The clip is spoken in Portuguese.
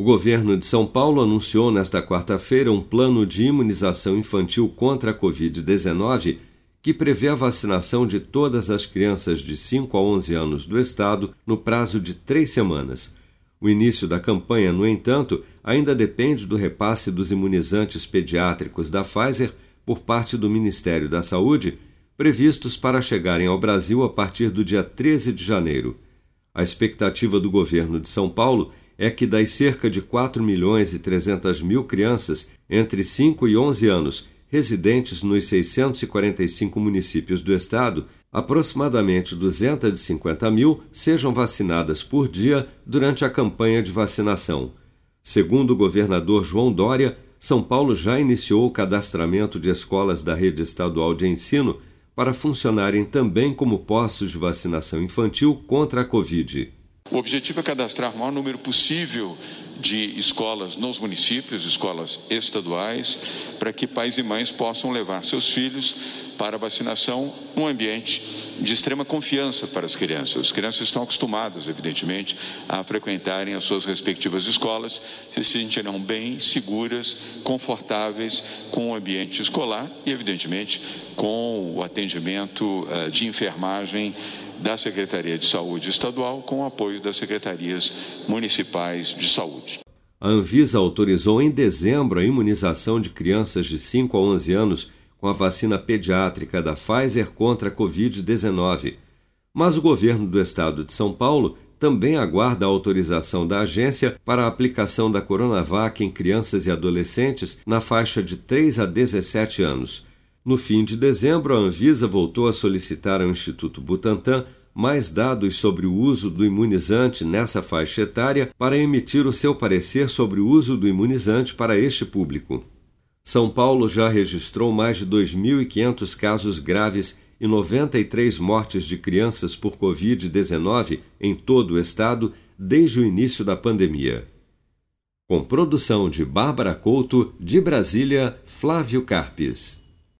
O governo de São Paulo anunciou nesta quarta-feira um plano de imunização infantil contra a Covid-19 que prevê a vacinação de todas as crianças de 5 a 11 anos do estado no prazo de três semanas. O início da campanha, no entanto, ainda depende do repasse dos imunizantes pediátricos da Pfizer por parte do Ministério da Saúde, previstos para chegarem ao Brasil a partir do dia 13 de janeiro. A expectativa do governo de São Paulo é que das cerca de 4 milhões e 300 mil crianças entre 5 e 11 anos residentes nos 645 municípios do estado, aproximadamente 250 mil sejam vacinadas por dia durante a campanha de vacinação. Segundo o governador João Dória, São Paulo já iniciou o cadastramento de escolas da rede estadual de ensino para funcionarem também como postos de vacinação infantil contra a Covid. O objetivo é cadastrar o maior número possível de escolas nos municípios, escolas estaduais, para que pais e mães possam levar seus filhos para vacinação num ambiente de extrema confiança para as crianças. As crianças estão acostumadas, evidentemente, a frequentarem as suas respectivas escolas, se sentirão bem, seguras, confortáveis com o ambiente escolar e, evidentemente, com o atendimento eh, de enfermagem da Secretaria de Saúde Estadual com o apoio das secretarias municipais de saúde. A Anvisa autorizou em dezembro a imunização de crianças de 5 a 11 anos com a vacina pediátrica da Pfizer contra a Covid-19. Mas o governo do estado de São Paulo também aguarda a autorização da agência para a aplicação da Coronavac em crianças e adolescentes na faixa de 3 a 17 anos. No fim de dezembro, a Anvisa voltou a solicitar ao Instituto Butantan mais dados sobre o uso do imunizante nessa faixa etária para emitir o seu parecer sobre o uso do imunizante para este público. São Paulo já registrou mais de 2.500 casos graves e 93 mortes de crianças por Covid-19 em todo o estado desde o início da pandemia. Com produção de Bárbara Couto, de Brasília, Flávio Carpes.